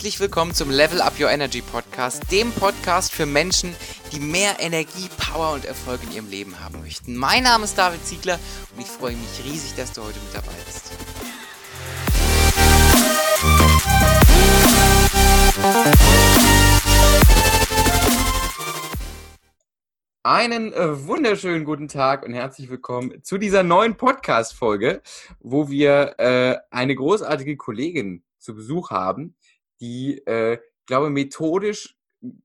Herzlich willkommen zum Level Up Your Energy Podcast, dem Podcast für Menschen, die mehr Energie, Power und Erfolg in ihrem Leben haben möchten. Mein Name ist David Ziegler und ich freue mich riesig, dass du heute mit dabei bist. Einen äh, wunderschönen guten Tag und herzlich willkommen zu dieser neuen Podcast-Folge, wo wir äh, eine großartige Kollegin zu Besuch haben, die, äh, glaube methodisch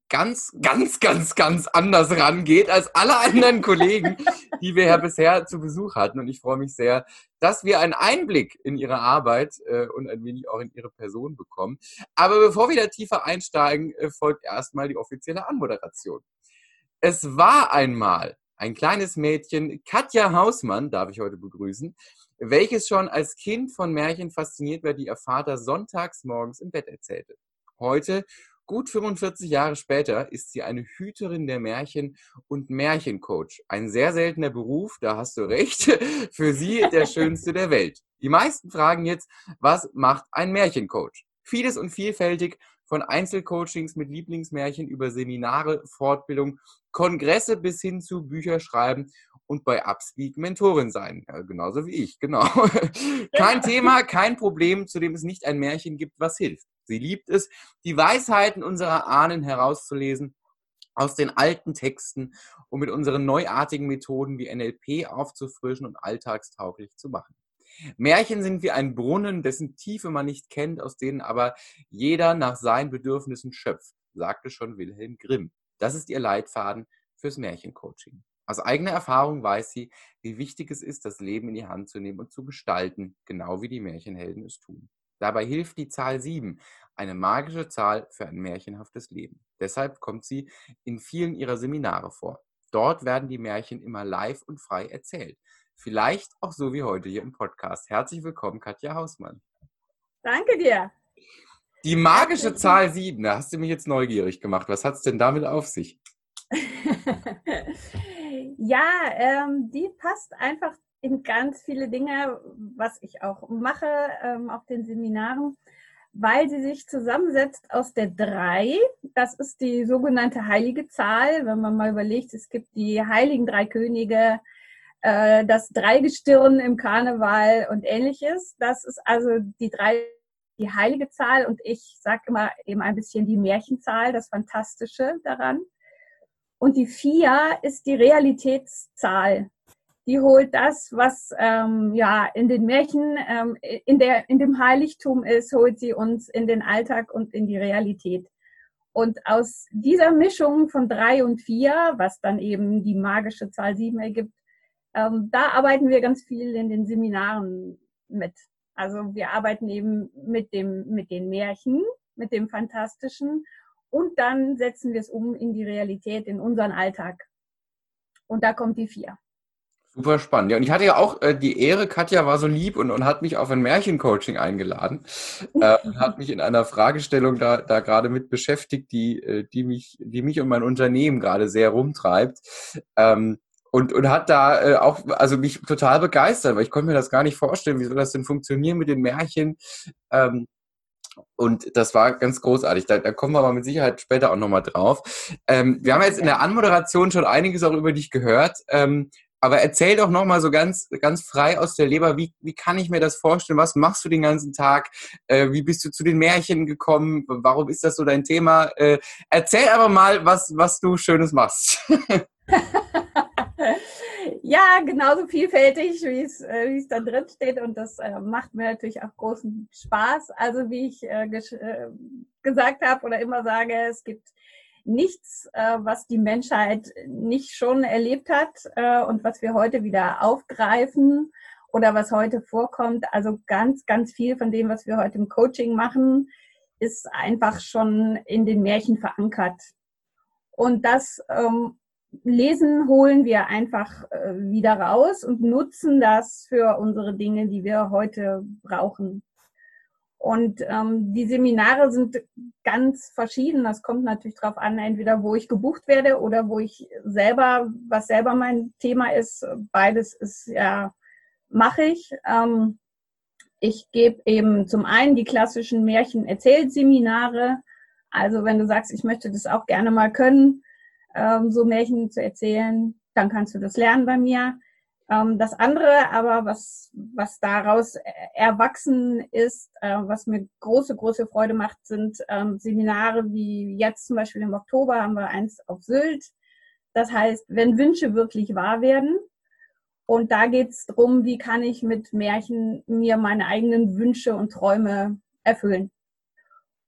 ganz, ganz, ganz, ganz anders rangeht als alle anderen Kollegen, die wir ja bisher zu Besuch hatten. Und ich freue mich sehr, dass wir einen Einblick in ihre Arbeit äh, und ein wenig auch in ihre Person bekommen. Aber bevor wir da tiefer einsteigen, äh, folgt erstmal die offizielle Anmoderation. Es war einmal ein kleines Mädchen, Katja Hausmann, darf ich heute begrüßen, welches schon als Kind von Märchen fasziniert war, die ihr Vater sonntags morgens im Bett erzählte. Heute, gut 45 Jahre später, ist sie eine Hüterin der Märchen und Märchencoach. Ein sehr seltener Beruf, da hast du recht, für sie der schönste der Welt. Die meisten fragen jetzt, was macht ein Märchencoach? Vieles und vielfältig, von Einzelcoachings mit Lieblingsmärchen über Seminare, Fortbildung, Kongresse bis hin zu Bücher schreiben und bei Upspeak Mentorin sein. Ja, genauso wie ich, genau. kein Thema, kein Problem, zu dem es nicht ein Märchen gibt, was hilft. Sie liebt es, die Weisheiten unserer Ahnen herauszulesen aus den alten Texten und mit unseren neuartigen Methoden wie NLP aufzufrischen und alltagstauglich zu machen. Märchen sind wie ein Brunnen, dessen Tiefe man nicht kennt, aus denen aber jeder nach seinen Bedürfnissen schöpft, sagte schon Wilhelm Grimm. Das ist ihr Leitfaden fürs Märchencoaching. Aus eigener Erfahrung weiß sie, wie wichtig es ist, das Leben in die Hand zu nehmen und zu gestalten, genau wie die Märchenhelden es tun. Dabei hilft die Zahl 7, eine magische Zahl für ein märchenhaftes Leben. Deshalb kommt sie in vielen ihrer Seminare vor. Dort werden die Märchen immer live und frei erzählt. Vielleicht auch so wie heute hier im Podcast. Herzlich willkommen, Katja Hausmann. Danke dir. Die magische Zahl 7, da hast du mich jetzt neugierig gemacht. Was hat es denn damit auf sich? Ja, ähm, die passt einfach in ganz viele Dinge, was ich auch mache ähm, auf den Seminaren, weil sie sich zusammensetzt aus der drei. Das ist die sogenannte heilige Zahl. Wenn man mal überlegt, es gibt die heiligen drei Könige, äh, das Dreigestirn im Karneval und ähnliches. Das ist also die drei, die heilige Zahl und ich sage immer eben ein bisschen die Märchenzahl, das Fantastische daran. Und die vier ist die Realitätszahl. Die holt das, was ähm, ja in den Märchen, ähm, in, der, in dem Heiligtum ist, holt sie uns in den Alltag und in die Realität. Und aus dieser Mischung von drei und vier, was dann eben die magische Zahl sieben ergibt, ähm, da arbeiten wir ganz viel in den Seminaren mit. Also wir arbeiten eben mit dem, mit den Märchen, mit dem Fantastischen und dann setzen wir es um in die Realität, in unseren Alltag. Und da kommt die vier. Super spannend. Ja, und ich hatte ja auch äh, die Ehre, Katja war so lieb und, und hat mich auf ein Märchencoaching eingeladen äh, und hat mich in einer Fragestellung da, da gerade mit beschäftigt, die, äh, die, mich, die mich und mein Unternehmen gerade sehr rumtreibt. Ähm, und, und hat da äh, auch, also mich total begeistert, weil ich konnte mir das gar nicht vorstellen, wie soll das denn funktionieren mit den Märchen. Ähm, und das war ganz großartig. Da, da kommen wir aber mit Sicherheit später auch nochmal drauf. Ähm, wir haben jetzt in der Anmoderation schon einiges auch über dich gehört. Ähm, aber erzähl doch nochmal so ganz, ganz frei aus der Leber, wie, wie kann ich mir das vorstellen? Was machst du den ganzen Tag? Äh, wie bist du zu den Märchen gekommen? Warum ist das so dein Thema? Äh, erzähl aber mal, was, was du Schönes machst. ja, genauso vielfältig, wie es, äh, wie es da drin steht. Und das äh, macht mir natürlich auch großen Spaß. Also wie ich äh, äh, gesagt habe oder immer sage, es gibt nichts, äh, was die Menschheit nicht schon erlebt hat äh, und was wir heute wieder aufgreifen oder was heute vorkommt. Also ganz, ganz viel von dem, was wir heute im Coaching machen, ist einfach schon in den Märchen verankert. Und das ähm, Lesen holen wir einfach äh, wieder raus und nutzen das für unsere Dinge, die wir heute brauchen. Und ähm, die Seminare sind ganz verschieden. Das kommt natürlich darauf an, entweder wo ich gebucht werde oder wo ich selber, was selber mein Thema ist. Beides ist ja, mache ich. Ähm, ich gebe eben zum einen die klassischen Märchen-Erzählseminare. Also wenn du sagst, ich möchte das auch gerne mal können, ähm, so Märchen zu erzählen, dann kannst du das lernen bei mir. Ähm, das andere, aber was, was daraus erwachsen ist, äh, was mir große, große Freude macht, sind ähm, Seminare wie jetzt zum Beispiel im Oktober haben wir eins auf Sylt. Das heißt, wenn Wünsche wirklich wahr werden. Und da geht es darum, wie kann ich mit Märchen mir meine eigenen Wünsche und Träume erfüllen.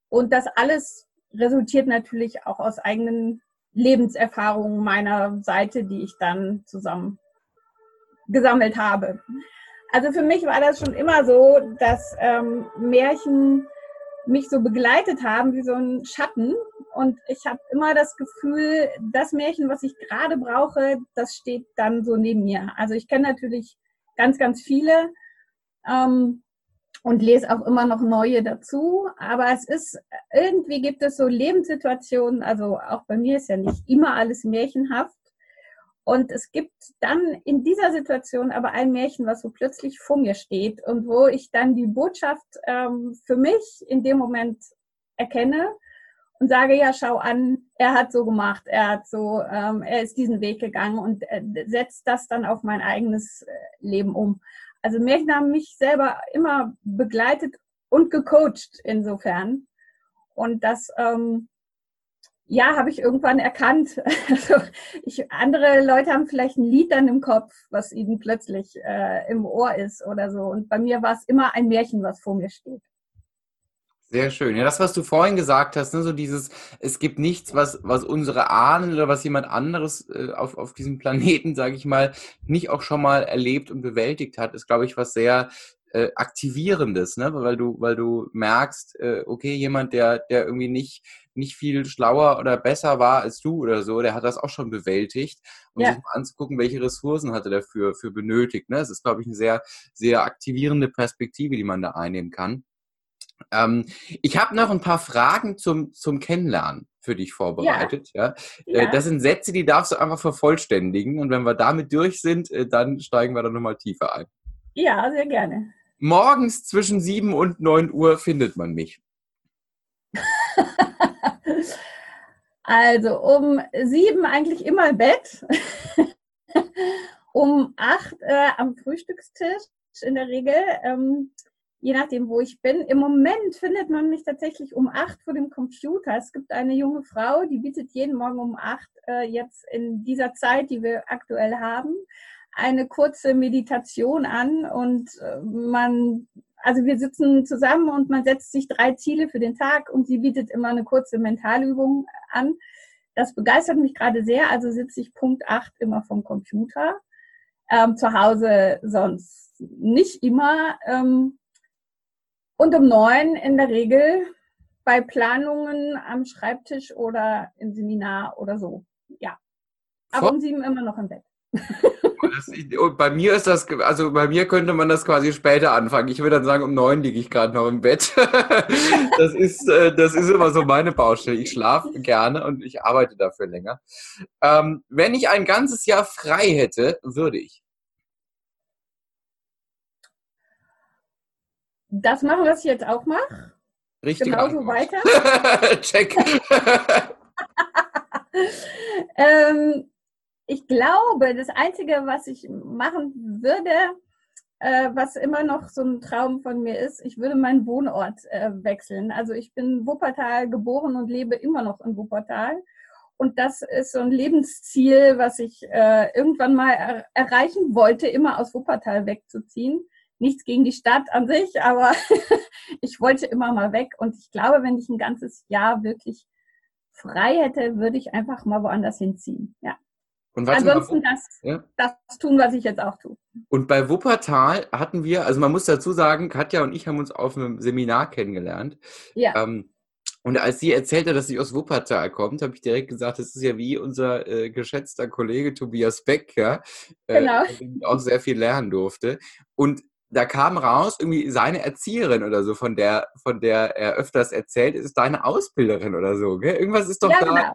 Und das alles resultiert natürlich auch aus eigenen Lebenserfahrungen meiner Seite, die ich dann zusammen gesammelt habe. Also für mich war das schon immer so, dass ähm, Märchen mich so begleitet haben wie so ein Schatten. Und ich habe immer das Gefühl, das Märchen, was ich gerade brauche, das steht dann so neben mir. Also ich kenne natürlich ganz, ganz viele ähm, und lese auch immer noch neue dazu. Aber es ist, irgendwie gibt es so Lebenssituationen, also auch bei mir ist ja nicht immer alles märchenhaft. Und es gibt dann in dieser Situation aber ein Märchen, was so plötzlich vor mir steht und wo ich dann die Botschaft ähm, für mich in dem Moment erkenne und sage, ja, schau an, er hat so gemacht, er hat so, ähm, er ist diesen Weg gegangen und äh, setzt das dann auf mein eigenes äh, Leben um. Also Märchen haben mich selber immer begleitet und gecoacht insofern. Und das ähm, ja, habe ich irgendwann erkannt. Also ich, andere Leute haben vielleicht ein Lied dann im Kopf, was ihnen plötzlich äh, im Ohr ist oder so. Und bei mir war es immer ein Märchen, was vor mir steht. Sehr schön. Ja, das, was du vorhin gesagt hast, ne, so dieses, es gibt nichts, was, was unsere Ahnen oder was jemand anderes äh, auf, auf diesem Planeten, sage ich mal, nicht auch schon mal erlebt und bewältigt hat, ist, glaube ich, was sehr äh, aktivierendes, ne? weil du, weil du merkst, äh, okay, jemand, der, der irgendwie nicht, nicht viel schlauer oder besser war als du oder so, der hat das auch schon bewältigt. Und ja. sich mal anzugucken, welche Ressourcen hat er dafür für benötigt. Ne? Das ist, glaube ich, eine sehr, sehr aktivierende Perspektive, die man da einnehmen kann. Ähm, ich habe noch ein paar Fragen zum, zum Kennenlernen für dich vorbereitet. Ja. ja. ja. Das sind Sätze, die darfst du einfach vervollständigen. Und wenn wir damit durch sind, äh, dann steigen wir da nochmal tiefer ein. Ja, sehr gerne. Morgens zwischen 7 und 9 Uhr findet man mich. also um 7 eigentlich immer im Bett. um 8 äh, am Frühstückstisch in der Regel. Ähm, je nachdem, wo ich bin. Im Moment findet man mich tatsächlich um 8 vor dem Computer. Es gibt eine junge Frau, die bietet jeden Morgen um 8 äh, jetzt in dieser Zeit, die wir aktuell haben, eine kurze Meditation an und äh, man, also wir sitzen zusammen und man setzt sich drei Ziele für den Tag und sie bietet immer eine kurze Mentalübung an. Das begeistert mich gerade sehr, also sitze ich Punkt 8 immer vom Computer. Ähm, zu Hause sonst nicht immer. Ähm, und um neun in der Regel bei Planungen am Schreibtisch oder im Seminar oder so. Ja. Aber um sieben immer noch im Bett. Das, bei mir ist das, also bei mir könnte man das quasi später anfangen. Ich würde dann sagen, um neun liege ich gerade noch im Bett. Das ist, äh, das ist immer so meine Baustelle. Ich schlafe gerne und ich arbeite dafür länger. Ähm, wenn ich ein ganzes Jahr frei hätte, würde ich. Das machen, was ich jetzt auch mache. Richtig. Genauso weiter. Check. ähm, ich glaube, das Einzige, was ich machen würde, äh, was immer noch so ein Traum von mir ist, ich würde meinen Wohnort äh, wechseln. Also ich bin Wuppertal geboren und lebe immer noch in Wuppertal. Und das ist so ein Lebensziel, was ich äh, irgendwann mal er erreichen wollte, immer aus Wuppertal wegzuziehen. Nichts gegen die Stadt an sich, aber ich wollte immer mal weg. Und ich glaube, wenn ich ein ganzes Jahr wirklich frei hätte, würde ich einfach mal woanders hinziehen. Ja. Und Ansonsten mal, das, ja? das tun, was ich jetzt auch tue. Und bei Wuppertal hatten wir, also man muss dazu sagen, Katja und ich haben uns auf einem Seminar kennengelernt. Ja. Ähm, und als sie erzählte, dass sie aus Wuppertal kommt, habe ich direkt gesagt, das ist ja wie unser äh, geschätzter Kollege Tobias Beck, ja, äh, genau. äh, auch sehr viel lernen durfte. Und da kam raus, irgendwie seine Erzieherin oder so, von der, von der er öfters erzählt, ist deine Ausbilderin oder so, gell? Irgendwas ist doch ja, da. Genau.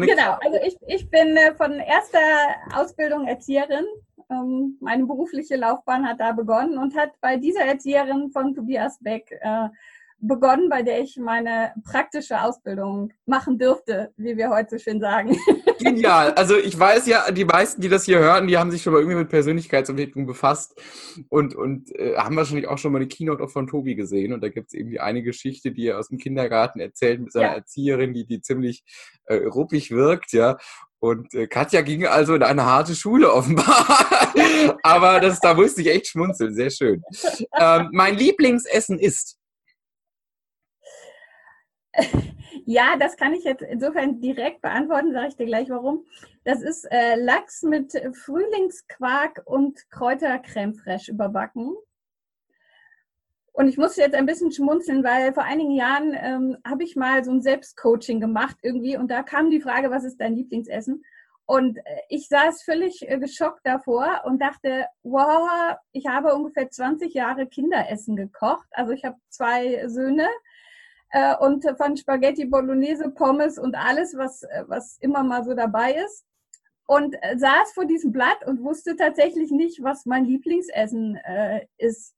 Genau, also ich, ich bin äh, von erster Ausbildung Erzieherin Ähm, meine berufliche Laufbahn hat da begonnen und hat bei dieser Erzieherin von Tobias Beck äh, begonnen, bei der ich meine praktische Ausbildung machen dürfte, wie wir heute so schön sagen. Genial. Also ich weiß ja, die meisten, die das hier hören, die haben sich schon mal irgendwie mit Persönlichkeitsentwicklung befasst und, und äh, haben wahrscheinlich auch schon mal eine Keynote auch von Tobi gesehen. Und da gibt es irgendwie eine Geschichte, die er aus dem Kindergarten erzählt mit seiner ja. Erzieherin, die, die ziemlich äh, ruppig wirkt, ja. Und äh, Katja ging also in eine harte Schule offenbar. Aber das, da musste ich echt schmunzeln. Sehr schön. Ähm, mein Lieblingsessen ist. Ja, das kann ich jetzt insofern direkt beantworten, sage ich dir gleich warum. Das ist äh, Lachs mit Frühlingsquark und Kräutercreme fraiche überbacken. Und ich muss jetzt ein bisschen schmunzeln, weil vor einigen Jahren ähm, habe ich mal so ein Selbstcoaching gemacht irgendwie und da kam die Frage, was ist dein Lieblingsessen? Und äh, ich saß völlig äh, geschockt davor und dachte, wow, ich habe ungefähr 20 Jahre Kinderessen gekocht. Also ich habe zwei Söhne äh, und von Spaghetti Bolognese, Pommes und alles, was, äh, was immer mal so dabei ist. Und äh, saß vor diesem Blatt und wusste tatsächlich nicht, was mein Lieblingsessen äh, ist.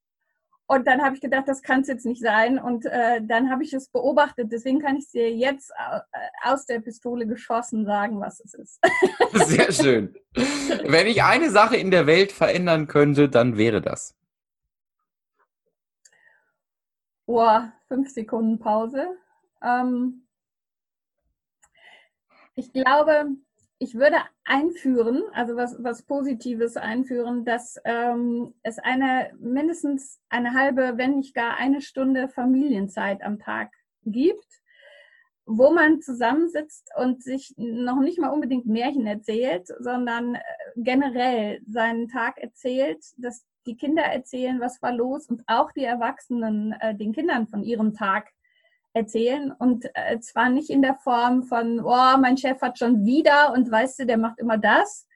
Und dann habe ich gedacht, das kann es jetzt nicht sein. Und äh, dann habe ich es beobachtet. Deswegen kann ich dir jetzt aus der Pistole geschossen sagen, was es ist. Sehr schön. Wenn ich eine Sache in der Welt verändern könnte, dann wäre das. Oh, fünf Sekunden Pause. Ähm, ich glaube, ich würde einführen, also was, was Positives einführen, dass ähm, es eine mindestens eine halbe, wenn nicht gar eine Stunde Familienzeit am Tag gibt, wo man zusammensitzt und sich noch nicht mal unbedingt Märchen erzählt, sondern äh, generell seinen Tag erzählt, dass die Kinder erzählen, was war los und auch die Erwachsenen äh, den Kindern von ihrem Tag erzählen und äh, zwar nicht in der Form von, oh, mein Chef hat schon wieder und weißt du, der macht immer das,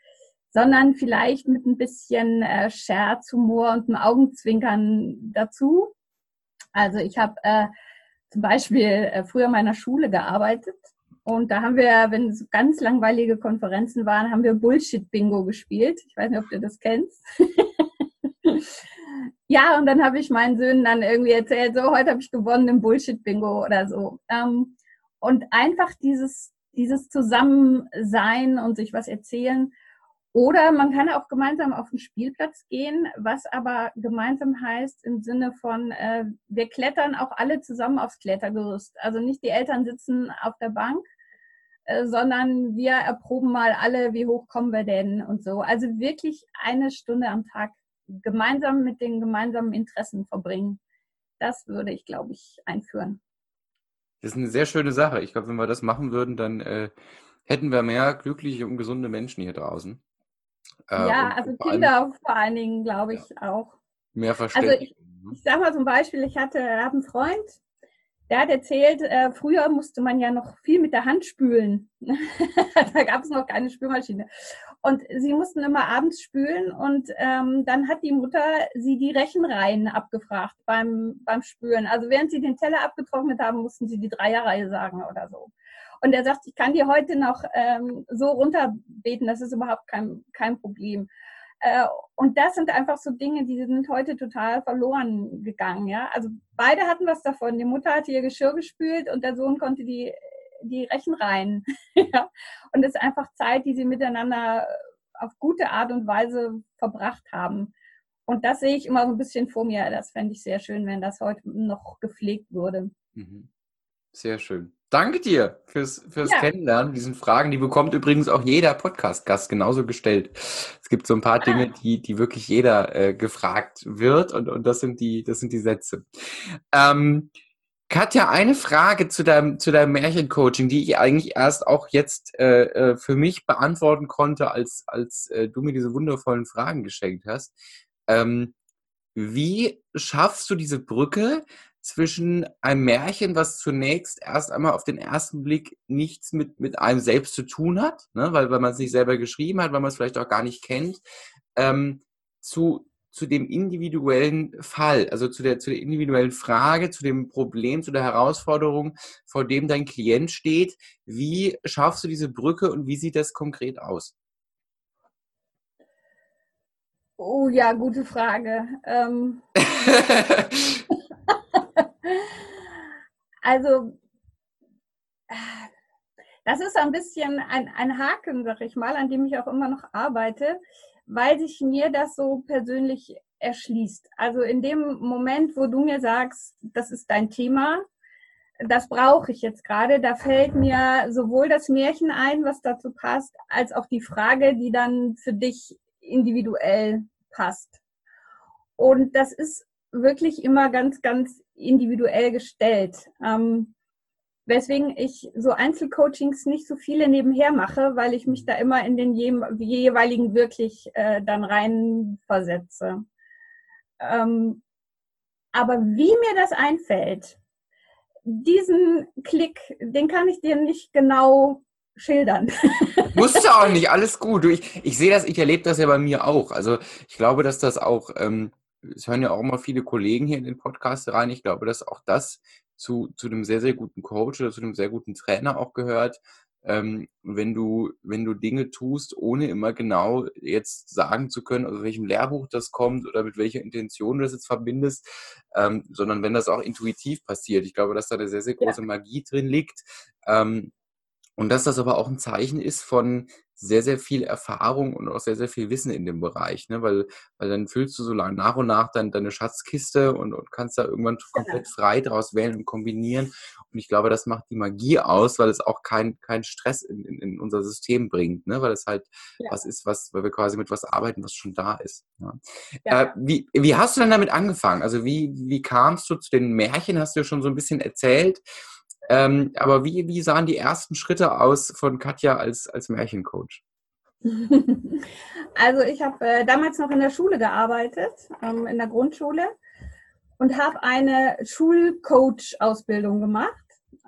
sondern vielleicht mit ein bisschen äh, Scherz, Humor und einem Augenzwinkern dazu. Also ich habe äh, zum Beispiel äh, früher in meiner Schule gearbeitet und da haben wir, wenn es ganz langweilige Konferenzen waren, haben wir Bullshit-Bingo gespielt. Ich weiß nicht, ob du das kennst. ja, und dann habe ich meinen Söhnen dann irgendwie erzählt, so, heute habe ich gewonnen im Bullshit-Bingo oder so. Ähm, und einfach dieses, dieses Zusammensein und sich was erzählen. Oder man kann auch gemeinsam auf den Spielplatz gehen, was aber gemeinsam heißt im Sinne von, äh, wir klettern auch alle zusammen aufs Klettergerüst. Also nicht die Eltern sitzen auf der Bank, äh, sondern wir erproben mal alle, wie hoch kommen wir denn und so. Also wirklich eine Stunde am Tag gemeinsam mit den gemeinsamen Interessen verbringen. Das würde ich, glaube ich, einführen. Das ist eine sehr schöne Sache. Ich glaube, wenn wir das machen würden, dann äh, hätten wir mehr glückliche und gesunde Menschen hier draußen. Äh, ja, also vor Kinder allem, vor allen Dingen, glaube ich, ja, auch. Mehr Verständnis. Also ich, ich sage mal zum Beispiel, ich hatte habe einen Freund, der hat erzählt, äh, früher musste man ja noch viel mit der Hand spülen. da gab es noch keine Spülmaschine. Und sie mussten immer abends spülen und ähm, dann hat die Mutter sie die Rechenreihen abgefragt beim, beim Spülen. Also während sie den Teller abgetrocknet haben, mussten sie die Dreierreihe sagen oder so. Und er sagt, ich kann die heute noch ähm, so runterbeten, das ist überhaupt kein, kein Problem. Äh, und das sind einfach so Dinge, die sind heute total verloren gegangen. Ja? Also beide hatten was davon. Die Mutter hat ihr Geschirr gespült und der Sohn konnte die die Rechenreihen. ja. Und es ist einfach Zeit, die sie miteinander auf gute Art und Weise verbracht haben. Und das sehe ich immer so ein bisschen vor mir. Das fände ich sehr schön, wenn das heute noch gepflegt würde. Mhm. Sehr schön. Danke dir fürs, fürs ja. Kennenlernen, diesen Fragen. Die bekommt übrigens auch jeder Podcast-Gast genauso gestellt. Es gibt so ein paar ah. Dinge, die, die wirklich jeder äh, gefragt wird und, und das sind die, das sind die Sätze. Ähm, Katja, eine Frage zu deinem, zu deinem Märchencoaching, die ich eigentlich erst auch jetzt äh, äh, für mich beantworten konnte, als, als äh, du mir diese wundervollen Fragen geschenkt hast. Ähm, wie schaffst du diese Brücke zwischen einem Märchen, was zunächst erst einmal auf den ersten Blick nichts mit, mit einem selbst zu tun hat, ne? weil, weil man es nicht selber geschrieben hat, weil man es vielleicht auch gar nicht kennt, ähm, zu, zu dem individuellen Fall, also zu der, zu der individuellen Frage, zu dem Problem, zu der Herausforderung, vor dem dein Klient steht. Wie schaffst du diese Brücke und wie sieht das konkret aus? Oh ja, gute Frage. Ähm also, das ist ein bisschen ein, ein Haken, sag ich mal, an dem ich auch immer noch arbeite, weil sich mir das so persönlich erschließt. Also in dem Moment, wo du mir sagst, das ist dein Thema, das brauche ich jetzt gerade, da fällt mir sowohl das Märchen ein, was dazu passt, als auch die Frage, die dann für dich individuell passt. Und das ist wirklich immer ganz, ganz individuell gestellt. Ähm, weswegen ich so Einzelcoachings nicht so viele nebenher mache, weil ich mich da immer in den jeweiligen wirklich äh, dann rein versetze. Ähm, aber wie mir das einfällt, diesen Klick, den kann ich dir nicht genau schildern. Musst du auch nicht, alles gut. Ich, ich sehe das, ich erlebe das ja bei mir auch. Also ich glaube, dass das auch, ähm, es hören ja auch immer viele Kollegen hier in den Podcast rein. Ich glaube, dass auch das zu, zu einem sehr, sehr guten Coach oder zu einem sehr guten Trainer auch gehört, ähm, wenn du, wenn du Dinge tust, ohne immer genau jetzt sagen zu können, aus welchem Lehrbuch das kommt oder mit welcher Intention du das jetzt verbindest, ähm, sondern wenn das auch intuitiv passiert. Ich glaube, dass da eine sehr, sehr große ja. Magie drin liegt. Ähm, und dass das aber auch ein Zeichen ist von sehr, sehr viel Erfahrung und auch sehr, sehr viel Wissen in dem Bereich, ne? weil, weil dann füllst du so lang nach und nach dann deine Schatzkiste und, und kannst da irgendwann komplett frei daraus wählen und kombinieren. Und ich glaube, das macht die Magie aus, weil es auch keinen kein Stress in, in, in, unser System bringt, ne? weil es halt ja. was ist, was, weil wir quasi mit was arbeiten, was schon da ist. Ja. Ja. Äh, wie, wie hast du denn damit angefangen? Also wie, wie kamst du zu den Märchen? Hast du ja schon so ein bisschen erzählt. Ähm, aber wie, wie sahen die ersten Schritte aus von Katja als, als Märchencoach? Also ich habe äh, damals noch in der Schule gearbeitet, ähm, in der Grundschule und habe eine Schulcoach-Ausbildung gemacht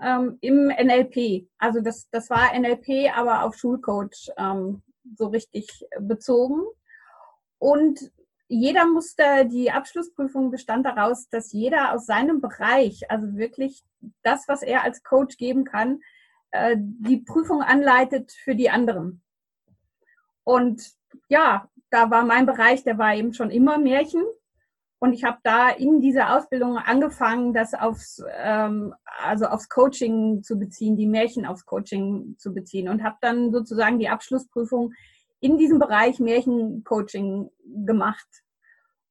ähm, im NLP. Also das, das war NLP, aber auf Schulcoach ähm, so richtig bezogen. Und jeder musste, die Abschlussprüfung bestand daraus, dass jeder aus seinem Bereich, also wirklich das, was er als Coach geben kann, äh, die Prüfung anleitet für die anderen. Und ja, da war mein Bereich, der war eben schon immer Märchen. Und ich habe da in dieser Ausbildung angefangen, das aufs, ähm, also aufs Coaching zu beziehen, die Märchen aufs Coaching zu beziehen und habe dann sozusagen die Abschlussprüfung in diesem Bereich Märchencoaching gemacht,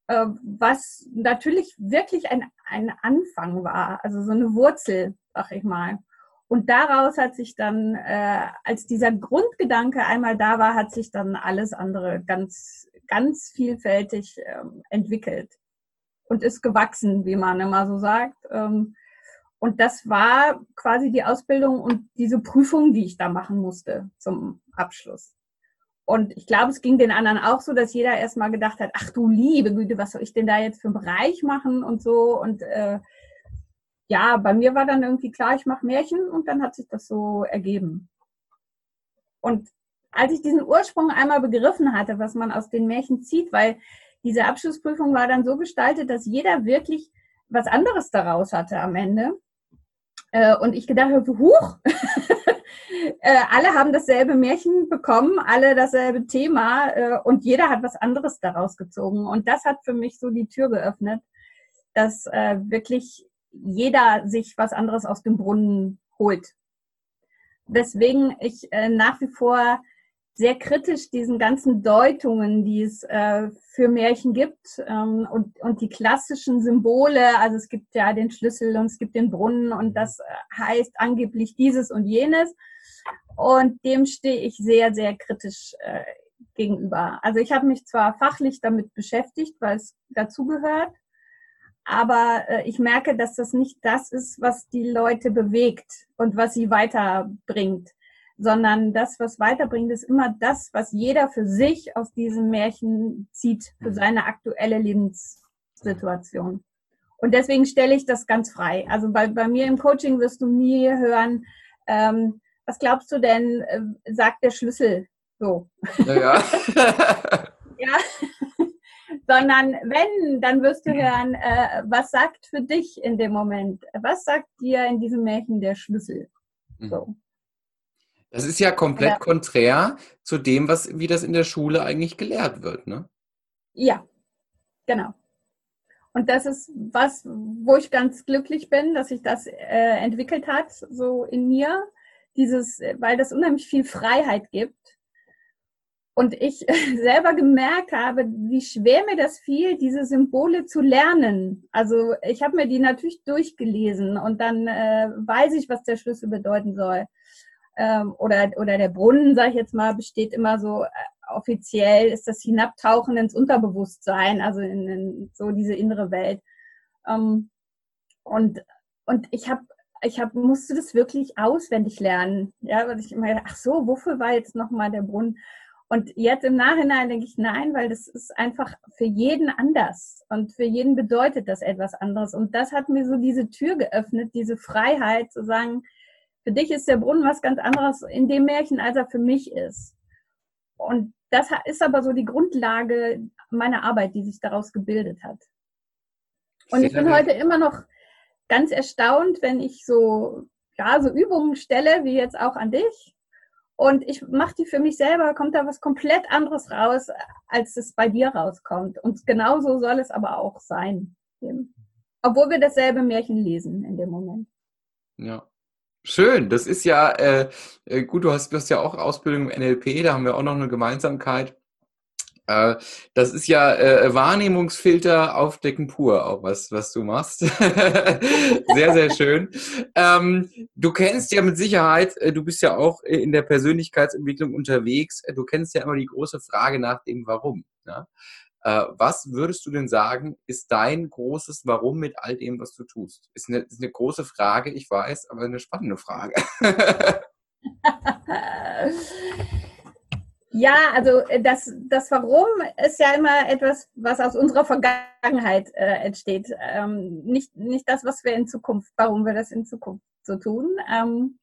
äh, was natürlich wirklich ein, ein Anfang war, also so eine Wurzel, sag ich mal. Und daraus hat sich dann, äh, als dieser Grundgedanke einmal da war, hat sich dann alles andere ganz, ganz vielfältig ähm, entwickelt und ist gewachsen, wie man immer so sagt. Ähm, und das war quasi die Ausbildung und diese Prüfung, die ich da machen musste zum Abschluss. Und ich glaube, es ging den anderen auch so, dass jeder erstmal gedacht hat, ach du liebe Güte, was soll ich denn da jetzt für einen Bereich machen und so. Und äh, ja, bei mir war dann irgendwie klar, ich mache Märchen und dann hat sich das so ergeben. Und als ich diesen Ursprung einmal begriffen hatte, was man aus den Märchen zieht, weil diese Abschlussprüfung war dann so gestaltet, dass jeder wirklich was anderes daraus hatte am Ende. Äh, und ich gedacht habe, huch, äh, alle haben dasselbe Märchen bekommen, alle dasselbe Thema äh, und jeder hat was anderes daraus gezogen. Und das hat für mich so die Tür geöffnet, dass äh, wirklich jeder sich was anderes aus dem Brunnen holt. Deswegen ich äh, nach wie vor sehr kritisch diesen ganzen Deutungen, die es äh, für Märchen gibt ähm, und, und die klassischen Symbole. Also es gibt ja den Schlüssel und es gibt den Brunnen und das äh, heißt angeblich dieses und jenes. Und dem stehe ich sehr, sehr kritisch äh, gegenüber. Also ich habe mich zwar fachlich damit beschäftigt, weil es dazugehört, aber äh, ich merke, dass das nicht das ist, was die Leute bewegt und was sie weiterbringt sondern das, was weiterbringt, ist immer das, was jeder für sich aus diesem Märchen zieht, für mhm. seine aktuelle Lebenssituation. Und deswegen stelle ich das ganz frei. Also bei, bei mir im Coaching wirst du nie hören, ähm, was glaubst du denn, äh, sagt der Schlüssel so. Ja. ja. Sondern wenn, dann wirst du hören, äh, was sagt für dich in dem Moment? Was sagt dir in diesem Märchen der Schlüssel? Mhm. So. Das ist ja komplett ja. konträr zu dem, was, wie das in der Schule eigentlich gelehrt wird, ne? Ja, genau. Und das ist was, wo ich ganz glücklich bin, dass sich das äh, entwickelt hat, so in mir. Dieses, weil das unheimlich viel Freiheit gibt. Und ich selber gemerkt habe, wie schwer mir das fiel, diese Symbole zu lernen. Also ich habe mir die natürlich durchgelesen und dann äh, weiß ich, was der Schlüssel bedeuten soll. Ähm, oder, oder der Brunnen, sage ich jetzt mal, besteht immer so äh, offiziell ist das Hinabtauchen ins Unterbewusstsein, also in, in so diese innere Welt. Ähm, und, und ich habe ich hab, musste das wirklich auswendig lernen. Ja, weil ich immer gedacht, ach so, wofür war jetzt nochmal der Brunnen? Und jetzt im Nachhinein denke ich, nein, weil das ist einfach für jeden anders. Und für jeden bedeutet das etwas anderes. Und das hat mir so diese Tür geöffnet, diese Freiheit zu sagen, für dich ist der Brunnen was ganz anderes in dem Märchen, als er für mich ist. Und das ist aber so die Grundlage meiner Arbeit, die sich daraus gebildet hat. Und ich bin heute immer noch ganz erstaunt, wenn ich so, ja, so Übungen stelle, wie jetzt auch an dich. Und ich mache die für mich selber, kommt da was komplett anderes raus, als es bei dir rauskommt. Und genauso soll es aber auch sein. Obwohl wir dasselbe Märchen lesen in dem Moment. Ja. Schön, das ist ja, äh, äh, gut, du hast, du hast ja auch Ausbildung im NLP, da haben wir auch noch eine Gemeinsamkeit. Äh, das ist ja äh, Wahrnehmungsfilter aufdecken pur, auch was, was du machst. sehr, sehr schön. Ähm, du kennst ja mit Sicherheit, äh, du bist ja auch in der Persönlichkeitsentwicklung unterwegs, du kennst ja immer die große Frage nach dem Warum. Äh, was würdest du denn sagen, ist dein großes Warum mit all dem, was du tust? Ist eine, ist eine große Frage, ich weiß, aber eine spannende Frage. ja, also äh, das, das Warum ist ja immer etwas, was aus unserer Vergangenheit äh, entsteht. Ähm, nicht, nicht das, was wir in Zukunft, warum wir das in Zukunft so tun. Ähm,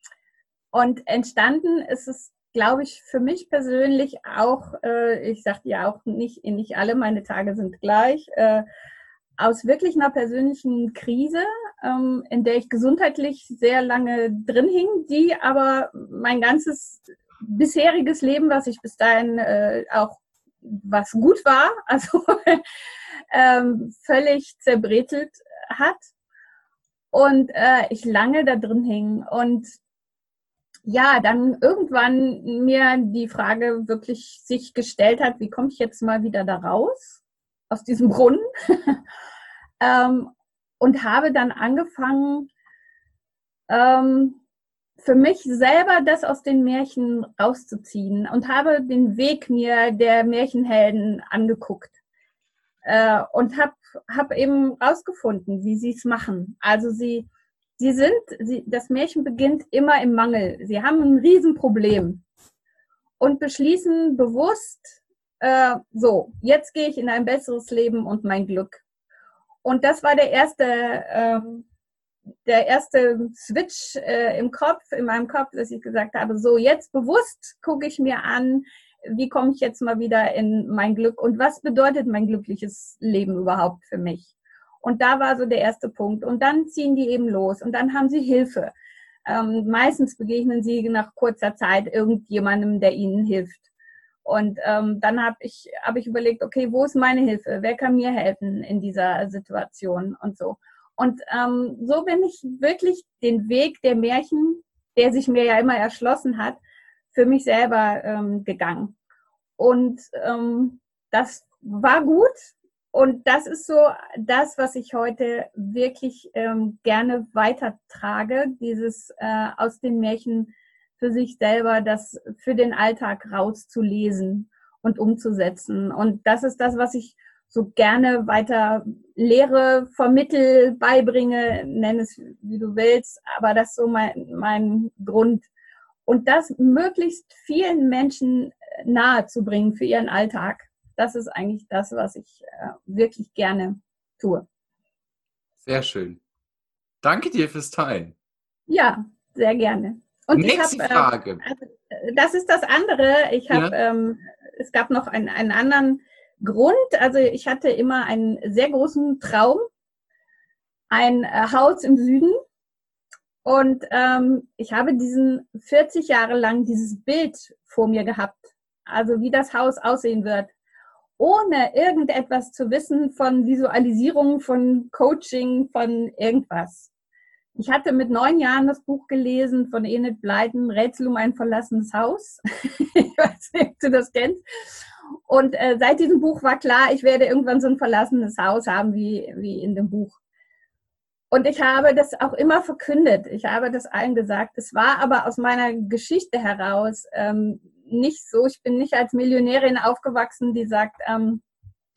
und entstanden ist es glaube ich, für mich persönlich auch, äh, ich sagte ja auch nicht, nicht alle meine Tage sind gleich, äh, aus wirklich einer persönlichen Krise, ähm, in der ich gesundheitlich sehr lange drin hing, die aber mein ganzes bisheriges Leben, was ich bis dahin äh, auch was gut war, also ähm, völlig zerbrezelt hat und äh, ich lange da drin hing und ja, dann irgendwann mir die Frage wirklich sich gestellt hat, wie komme ich jetzt mal wieder da raus aus diesem Brunnen? ähm, und habe dann angefangen, ähm, für mich selber das aus den Märchen rauszuziehen und habe den Weg mir der Märchenhelden angeguckt äh, und habe hab eben rausgefunden, wie sie es machen. Also sie Sie sind, sie, das Märchen beginnt immer im Mangel. Sie haben ein Riesenproblem und beschließen bewusst, äh, so, jetzt gehe ich in ein besseres Leben und mein Glück. Und das war der erste, äh, der erste Switch äh, im Kopf, in meinem Kopf, dass ich gesagt habe, so, jetzt bewusst gucke ich mir an, wie komme ich jetzt mal wieder in mein Glück und was bedeutet mein glückliches Leben überhaupt für mich? Und da war so der erste Punkt. Und dann ziehen die eben los und dann haben sie Hilfe. Ähm, meistens begegnen sie nach kurzer Zeit irgendjemandem, der ihnen hilft. Und ähm, dann habe ich, hab ich überlegt, okay, wo ist meine Hilfe? Wer kann mir helfen in dieser Situation und so. Und ähm, so bin ich wirklich den Weg der Märchen, der sich mir ja immer erschlossen hat, für mich selber ähm, gegangen. Und ähm, das war gut, und das ist so das, was ich heute wirklich ähm, gerne weitertrage, dieses äh, aus den Märchen für sich selber, das für den Alltag rauszulesen und umzusetzen. Und das ist das, was ich so gerne weiter lehre, vermittel, beibringe, nenn es wie du willst, aber das ist so mein, mein Grund. Und das möglichst vielen Menschen nahe zu bringen für ihren Alltag das ist eigentlich das, was ich äh, wirklich gerne tue. Sehr schön. Danke dir fürs Teilen. Ja, sehr gerne. Und Nächste hab, äh, Frage. Äh, das ist das andere. Ich habe, ja. ähm, es gab noch einen, einen anderen Grund. Also ich hatte immer einen sehr großen Traum, ein äh, Haus im Süden. Und ähm, ich habe diesen 40 Jahre lang dieses Bild vor mir gehabt. Also wie das Haus aussehen wird. ohne irgendetwas zu wissen von Visualisierung, von Coaching, von irgendwas. Ich hatte mit neun Jahren das Buch gelesen von Enid Blyton, Rätsel um ein verlassenes Haus. ich weiß nicht, ob du das kennst. Und äh, seit diesem Buch war klar, ich werde irgendwann so ein verlassenes Haus haben wie, wie in dem Buch. Und ich habe das auch immer verkündet. Ich habe das allen gesagt. Es war aber aus meiner Geschichte heraus ähm, nicht so. Ich bin nicht als Millionärin aufgewachsen, die sagt, ähm,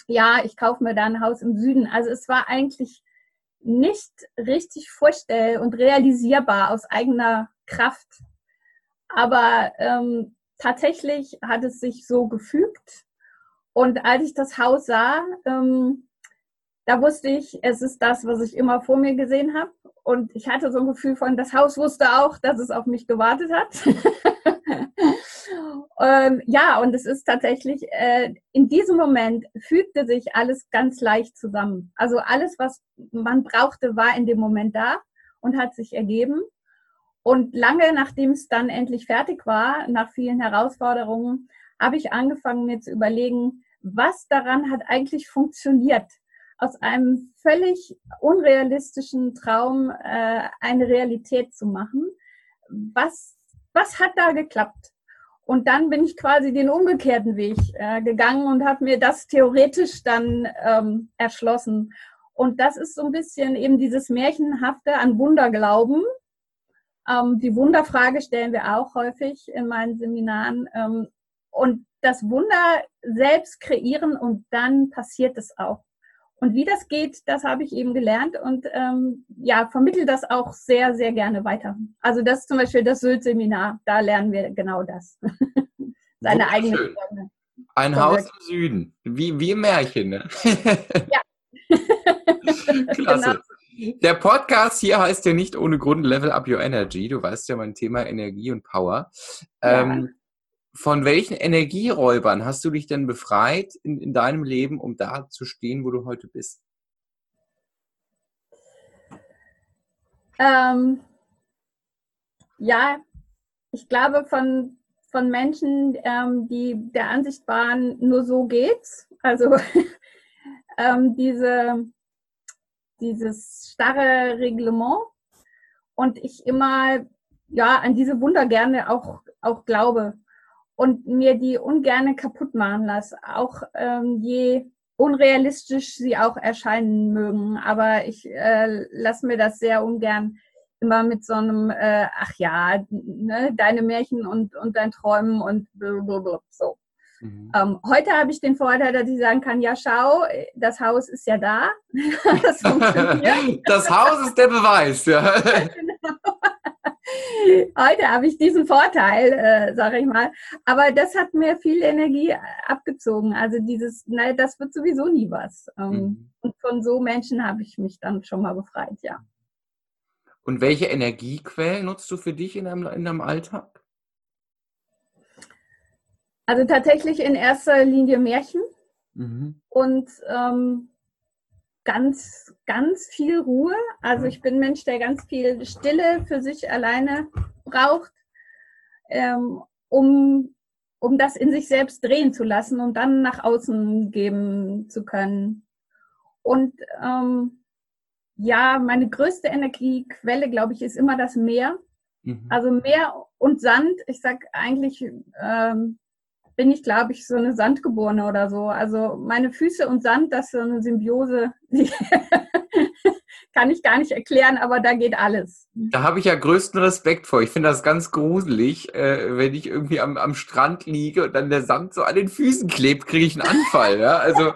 ja, ich kaufe mir da ein Haus im Süden. Also es war eigentlich nicht richtig vorstell- und realisierbar aus eigener Kraft. Aber ähm, tatsächlich hat es sich so gefügt. Und als ich das Haus sah, ähm, da wusste ich, es ist das, was ich immer vor mir gesehen habe. Und ich hatte so ein Gefühl von, das Haus wusste auch, dass es auf mich gewartet hat. ähm, ja, und es ist tatsächlich, äh, in diesem Moment fügte sich alles ganz leicht zusammen. Also alles, was man brauchte, war in dem Moment da und hat sich ergeben. Und lange nachdem es dann endlich fertig war, nach vielen Herausforderungen, habe ich angefangen, mir zu überlegen, was daran hat eigentlich funktioniert, aus einem völlig unrealistischen Traum äh, eine Realität zu machen. Was, was hat da geklappt? Und dann bin ich quasi den umgekehrten Weg äh, gegangen und habe mir das theoretisch dann ähm, erschlossen. Und das ist so ein bisschen eben dieses Märchenhafte an Wunder glauben. Ähm, die Wunderfrage stellen wir auch häufig in meinen Seminaren. Ähm, und das Wunder selbst kreieren und dann passiert es auch. Und wie das geht, das habe ich eben gelernt und ähm, ja, vermittel das auch sehr, sehr gerne weiter. Also das ist zum Beispiel das Sylt-Seminar, da lernen wir genau das. Seine eigene Stimme. Ein Von Haus im Süden, wie, wie Märchen. Ne? ja. Klasse. Genau. Der Podcast hier heißt ja nicht ohne Grund Level Up Your Energy. Du weißt ja mein Thema Energie und Power. Ja. Ähm, von welchen Energieräubern hast du dich denn befreit in, in deinem Leben, um da zu stehen, wo du heute bist? Ähm, ja, ich glaube von, von Menschen, ähm, die der Ansicht waren, nur so geht's. Also ähm, diese, dieses starre Reglement und ich immer ja an diese Wunder gerne auch, auch glaube und mir die ungerne kaputt machen lasse, auch ähm, je unrealistisch sie auch erscheinen mögen. Aber ich äh, lasse mir das sehr ungern immer mit so einem, äh, ach ja, ne, deine Märchen und, und dein Träumen und blablabla, so. Mhm. Ähm, heute habe ich den Vorteil, dass ich sagen kann, ja schau, das Haus ist ja da. das, das Haus ist der Beweis, ja. Heute habe ich diesen Vorteil, äh, sage ich mal. Aber das hat mir viel Energie abgezogen. Also dieses, nein, das wird sowieso nie was. Ähm, mhm. Und von so Menschen habe ich mich dann schon mal befreit, ja. Und welche Energiequellen nutzt du für dich in deinem, in deinem Alltag? Also tatsächlich in erster Linie Märchen mhm. und ähm, ganz, ganz viel Ruhe. Also ich bin ein Mensch, der ganz viel Stille für sich alleine braucht, ähm, um, um das in sich selbst drehen zu lassen und dann nach außen geben zu können. Und ähm, ja, meine größte Energiequelle, glaube ich, ist immer das Meer. Mhm. Also Meer und Sand. Ich sag eigentlich, ähm, bin ich, glaube ich, so eine Sandgeborene oder so. Also meine Füße und Sand, das ist so eine Symbiose, die kann ich gar nicht erklären, aber da geht alles. Da habe ich ja größten Respekt vor. Ich finde das ganz gruselig, äh, wenn ich irgendwie am, am Strand liege und dann der Sand so an den Füßen klebt, kriege ich einen Anfall. ja? Also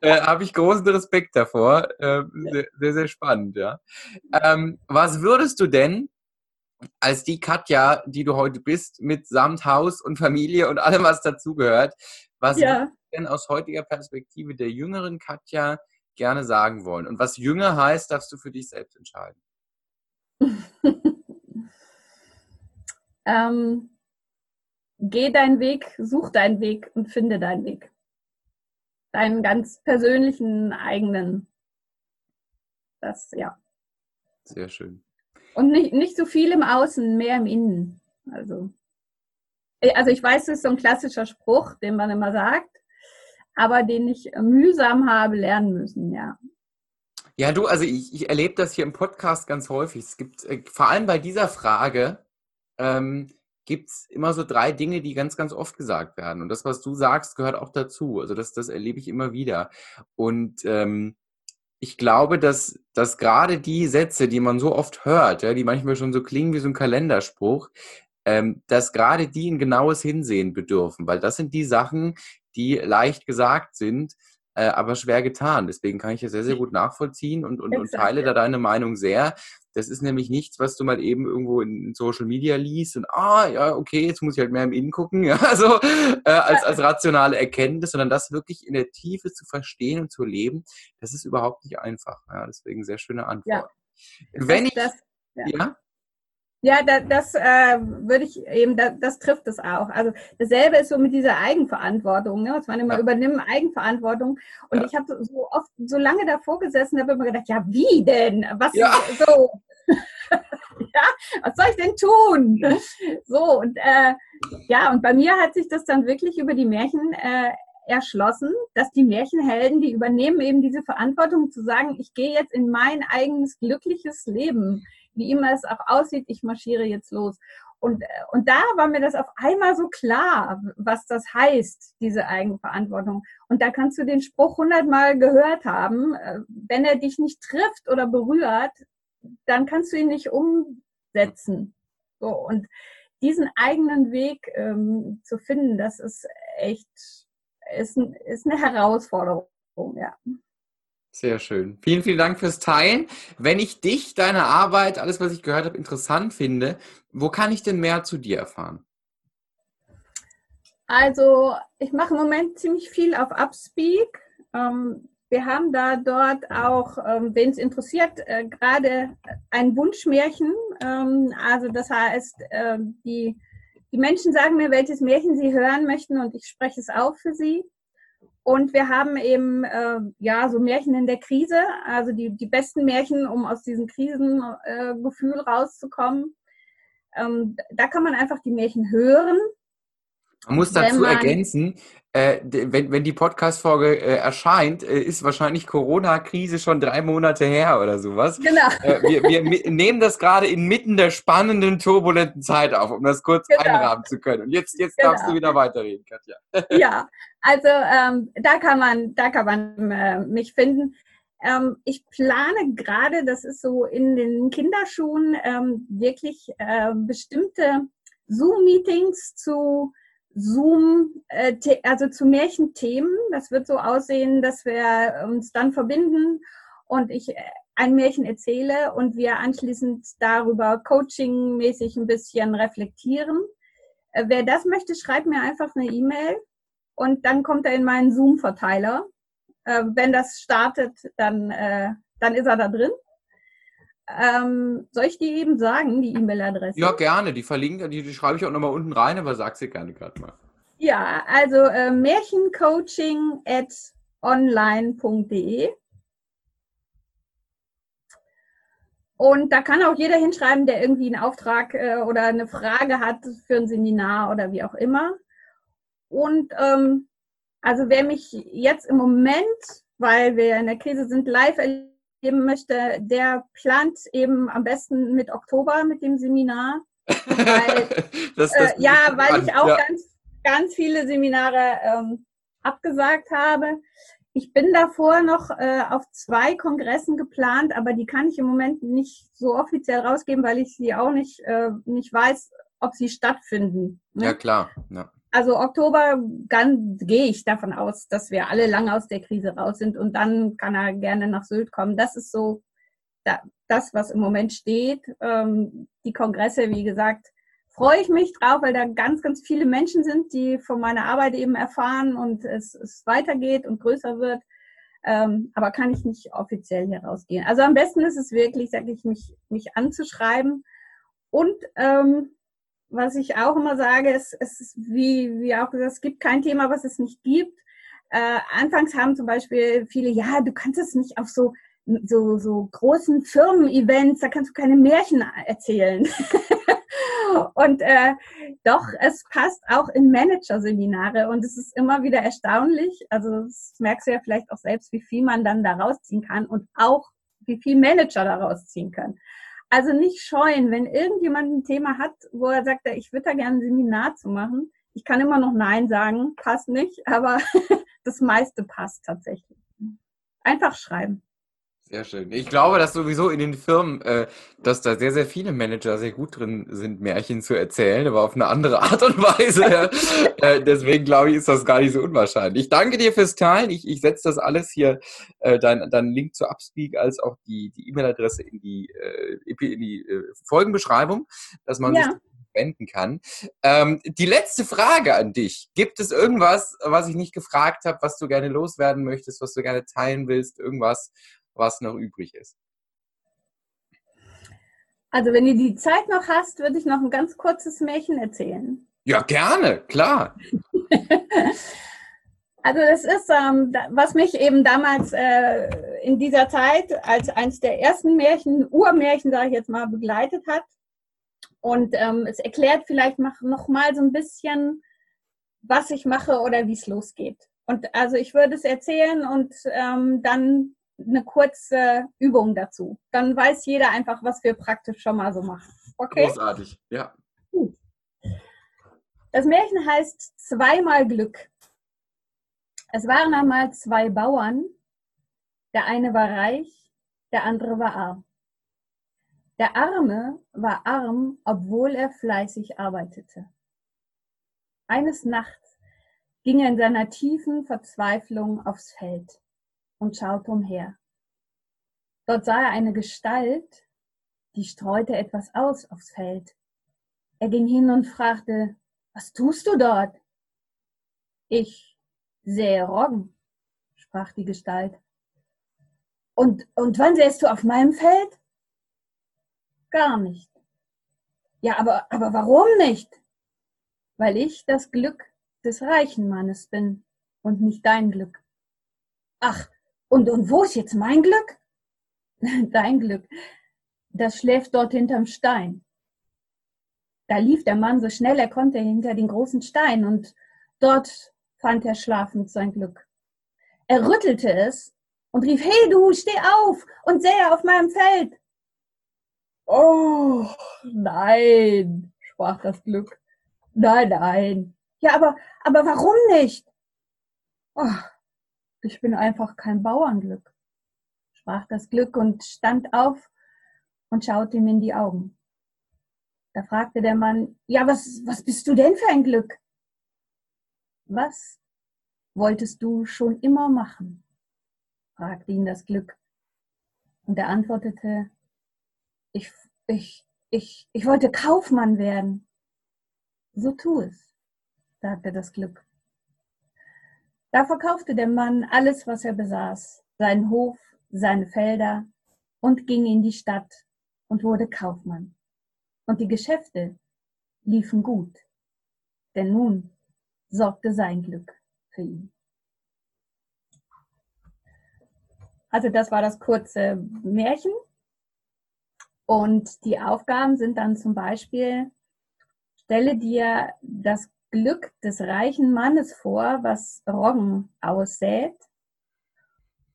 äh, habe ich großen Respekt davor. Äh, sehr, sehr, sehr spannend. Ja? Ähm, was würdest du denn als die Katja, die du heute bist, mit samt Haus und Familie und allem, was dazugehört. Was ja. denn aus heutiger Perspektive der jüngeren Katja gerne sagen wollen? Und was jünger heißt, darfst du für dich selbst entscheiden. ähm, geh deinen Weg, such deinen Weg und finde deinen Weg. Deinen ganz persönlichen, eigenen. Das, ja. Sehr schön. Und nicht, nicht so viel im Außen, mehr im Innen. Also, also ich weiß, das ist so ein klassischer Spruch, den man immer sagt. aber den ich mühsam habe lernen müssen, ja. Ja, du, also ich, ich erlebe das hier im Podcast ganz häufig. Es gibt äh, vor allem bei dieser Frage ähm, gibt es immer so drei Dinge, die ganz, ganz oft gesagt werden. Und das, was du sagst, gehört auch dazu. Also das, das erlebe ich immer wieder. Und ähm, ich glaube, dass, dass gerade die Sätze, die man so oft hört, ja, die manchmal schon so klingen wie so ein Kalenderspruch, ähm, dass gerade die ein genaues Hinsehen bedürfen, weil das sind die Sachen, die leicht gesagt sind, äh, aber schwer getan. Deswegen kann ich das sehr, sehr gut nachvollziehen und, und, und teile da deine Meinung sehr. Das ist nämlich nichts, was du mal eben irgendwo in Social Media liest und ah, ja, okay, jetzt muss ich halt mehr im Innen gucken, ja, also äh, als, als rationale Erkenntnis, sondern das wirklich in der Tiefe zu verstehen und zu leben, das ist überhaupt nicht einfach. Ja, deswegen sehr schöne Antwort. Ja. Wenn ich, das, ja. ja? Ja, da, das äh, würde ich eben, da, das trifft es auch. Also dasselbe ist so mit dieser Eigenverantwortung. Ne? Was man immer ja. übernimmt, Eigenverantwortung. Und ja. ich habe so oft so lange davor gesessen, habe immer gedacht, ja, wie denn? Was ja. so? ja, was soll ich denn tun? So, und äh, ja, und bei mir hat sich das dann wirklich über die Märchen äh, erschlossen, dass die Märchenhelden, die übernehmen eben diese Verantwortung zu sagen, ich gehe jetzt in mein eigenes glückliches Leben wie immer es auch aussieht, ich marschiere jetzt los. Und, äh, und da war mir das auf einmal so klar, was das heißt, diese Eigenverantwortung. Und da kannst du den Spruch hundertmal gehört haben, äh, wenn er dich nicht trifft oder berührt, dann kannst du ihn nicht umsetzen. So, und diesen eigenen Weg ähm, zu finden, das ist echt, ist, ist eine Herausforderung, ja. Sehr schön. Vielen, vielen Dank fürs Teilen. Wenn ich dich, deine Arbeit, alles, was ich gehört habe, interessant finde, wo kann ich denn mehr zu dir erfahren? Also, ich mache im Moment ziemlich viel auf Upspeak. Ähm, wir haben da dort auch, ähm, wen es interessiert, äh, gerade ein Wunschmärchen. Ähm, also, das heißt, die, die Menschen sagen mir, welches Märchen sie hören möchten und ich spreche es auch für sie. Und wir haben eben äh, ja so Märchen in der Krise, also die, die besten Märchen, um aus diesem Krisengefühl äh, rauszukommen. Ähm, da kann man einfach die Märchen hören. Man muss dazu man, ergänzen, äh, wenn, wenn die Podcast-Folge äh, erscheint, äh, ist wahrscheinlich Corona-Krise schon drei Monate her oder sowas. Genau. Äh, wir, wir nehmen das gerade inmitten der spannenden, turbulenten Zeit auf, um das kurz genau. einrahmen zu können. Und jetzt, jetzt genau. darfst du wieder weiterreden, Katja. Ja, also ähm, da kann man, da kann man äh, mich finden. Ähm, ich plane gerade, das ist so in den Kinderschuhen, ähm, wirklich äh, bestimmte Zoom-Meetings zu Zoom, äh, also zu Märchenthemen. Das wird so aussehen, dass wir uns dann verbinden und ich äh, ein Märchen erzähle und wir anschließend darüber coachingmäßig ein bisschen reflektieren. Äh, wer das möchte, schreibt mir einfach eine E-Mail und dann kommt er in meinen Zoom-Verteiler. Äh, wenn das startet, dann, äh, dann ist er da drin. Ähm, soll ich die eben sagen, die E-Mail-Adresse? Ja, gerne. Die verlinken, die, die schreibe ich auch nochmal unten rein, aber sag sie gerne gerade mal. Ja, also äh, märchencoaching at online.de. Und da kann auch jeder hinschreiben, der irgendwie einen Auftrag äh, oder eine Frage hat für ein Seminar oder wie auch immer. Und ähm, also wer mich jetzt im Moment, weil wir in der Krise sind, live erleben möchte, der plant eben am besten mit Oktober mit dem Seminar. Weil, das, das äh, ja, weil ich auch ja. ganz, ganz viele Seminare ähm, abgesagt habe. Ich bin davor noch äh, auf zwei Kongressen geplant, aber die kann ich im Moment nicht so offiziell rausgeben, weil ich sie auch nicht, äh, nicht weiß, ob sie stattfinden. Ne? Ja, klar. Ja also Oktober gehe ich davon aus, dass wir alle lange aus der Krise raus sind und dann kann er gerne nach Sylt kommen. Das ist so da, das, was im Moment steht. Ähm, die Kongresse, wie gesagt, freue ich mich drauf, weil da ganz, ganz viele Menschen sind, die von meiner Arbeit eben erfahren und es, es weitergeht und größer wird. Ähm, aber kann ich nicht offiziell hier rausgehen. Also am besten ist es wirklich, sage ich, mich, mich anzuschreiben und ähm, was ich auch immer sage, ist, es ist wie, wie auch gesagt, es gibt kein Thema, was es nicht gibt. Äh, anfangs haben zum Beispiel viele, ja, du kannst es nicht auf so, so, so großen Firmen-Events, da kannst du keine Märchen erzählen. Und äh, doch, es passt auch in Managerseminare und es ist immer wieder erstaunlich. Also das merkst du ja vielleicht auch selbst, wie viel man dann da rausziehen kann und auch wie viel Manager da rausziehen können. Also nicht scheuen, wenn irgendjemand ein Thema hat, wo er sagt, ich würde da gerne ein Seminar zu machen. Ich kann immer noch Nein sagen, passt nicht, aber das meiste passt tatsächlich. Einfach schreiben. Sehr schön. Ich glaube, dass sowieso in den Firmen, äh, dass da sehr, sehr viele Manager sehr gut drin sind, Märchen zu erzählen, aber auf eine andere Art und Weise. äh, deswegen glaube ich, ist das gar nicht so unwahrscheinlich. Ich danke dir fürs Teilen. Ich, ich setze das alles hier, äh, dein, dein Link zu Upspeak als auch die E-Mail-Adresse in die, äh, in die äh, Folgenbeschreibung, dass man ja. sich wenden kann. Ähm, die letzte Frage an dich. Gibt es irgendwas, was ich nicht gefragt habe, was du gerne loswerden möchtest, was du gerne teilen willst? Irgendwas, was noch übrig ist. Also wenn du die Zeit noch hast, würde ich noch ein ganz kurzes Märchen erzählen. Ja, gerne, klar. also das ist, ähm, was mich eben damals äh, in dieser Zeit als eines der ersten Märchen, Urmärchen, sage ich jetzt mal, begleitet hat. Und ähm, es erklärt vielleicht noch mal so ein bisschen, was ich mache oder wie es losgeht. Und also ich würde es erzählen und ähm, dann eine kurze Übung dazu. Dann weiß jeder einfach, was wir praktisch schon mal so machen. Okay? Großartig, ja. Gut. Das Märchen heißt Zweimal Glück. Es waren einmal zwei Bauern. Der eine war reich, der andere war arm. Der Arme war arm, obwohl er fleißig arbeitete. Eines Nachts ging er in seiner tiefen Verzweiflung aufs Feld und schaute umher. Dort sah er eine Gestalt, die streute etwas aus aufs Feld. Er ging hin und fragte, was tust du dort? Ich sähe Roggen, sprach die Gestalt. Und, und wann sähst du auf meinem Feld? Gar nicht. Ja, aber, aber warum nicht? Weil ich das Glück des reichen Mannes bin und nicht dein Glück. Ach, und, und wo ist jetzt mein Glück? Dein Glück. Das schläft dort hinterm Stein. Da lief der Mann so schnell er konnte hinter den großen Stein und dort fand er schlafend sein Glück. Er rüttelte es und rief, hey du, steh auf und sähe auf meinem Feld. Oh, nein, sprach das Glück. Nein, nein. Ja, aber, aber warum nicht? Oh, ich bin einfach kein Bauernglück, sprach das Glück und stand auf und schaute ihm in die Augen. Da fragte der Mann, ja, was, was bist du denn für ein Glück? Was wolltest du schon immer machen? fragte ihn das Glück. Und er antwortete, ich, ich, ich, ich wollte Kaufmann werden. So tu es, sagte das Glück. Da verkaufte der Mann alles, was er besaß, seinen Hof, seine Felder und ging in die Stadt und wurde Kaufmann. Und die Geschäfte liefen gut, denn nun sorgte sein Glück für ihn. Also das war das kurze Märchen. Und die Aufgaben sind dann zum Beispiel, stelle dir das Glück des reichen Mannes vor, was Roggen aussät.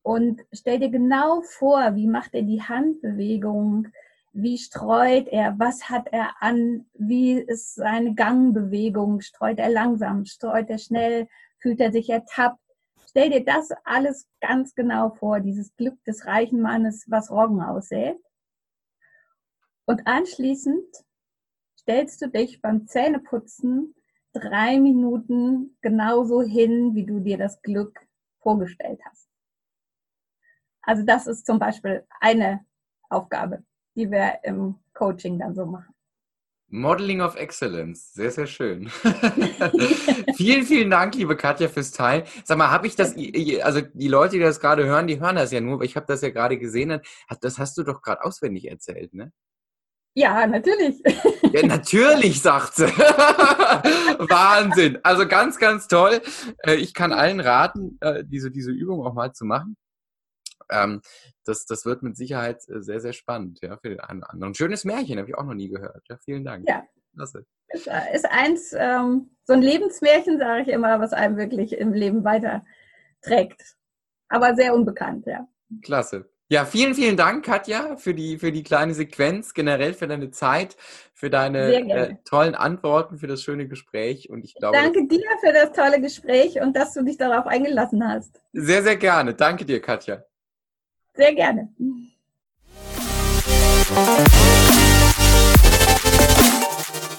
Und stell dir genau vor, wie macht er die Handbewegung, wie streut er, was hat er an, wie ist seine Gangbewegung, streut er langsam, streut er schnell, fühlt er sich ertappt. Stell dir das alles ganz genau vor, dieses Glück des reichen Mannes, was Roggen aussät. Und anschließend stellst du dich beim Zähneputzen drei Minuten genauso hin, wie du dir das Glück vorgestellt hast. Also das ist zum Beispiel eine Aufgabe, die wir im Coaching dann so machen. Modeling of Excellence, sehr, sehr schön. vielen, vielen Dank, liebe Katja, fürs Teilen. Sag mal, habe ich das, also die Leute, die das gerade hören, die hören das ja nur, aber ich habe das ja gerade gesehen, das hast du doch gerade auswendig erzählt, ne? Ja, natürlich. Ja, natürlich, sagt sie. Wahnsinn. Also ganz, ganz toll. Äh, ich kann allen raten, äh, diese, diese Übung auch mal zu machen. Ähm, das, das wird mit Sicherheit äh, sehr, sehr spannend, ja, für den einen oder anderen. Schönes Märchen, habe ich auch noch nie gehört. Ja, vielen Dank. Ja, Klasse. Ist, ist eins, ähm, so ein Lebensmärchen, sage ich immer, was einem wirklich im Leben weiterträgt. Aber sehr unbekannt, ja. Klasse. Ja, vielen, vielen Dank, Katja, für die, für die kleine Sequenz, generell für deine Zeit, für deine äh, tollen Antworten, für das schöne Gespräch. Und ich glaube. Danke dir für das tolle Gespräch und dass du dich darauf eingelassen hast. Sehr, sehr gerne. Danke dir, Katja. Sehr gerne.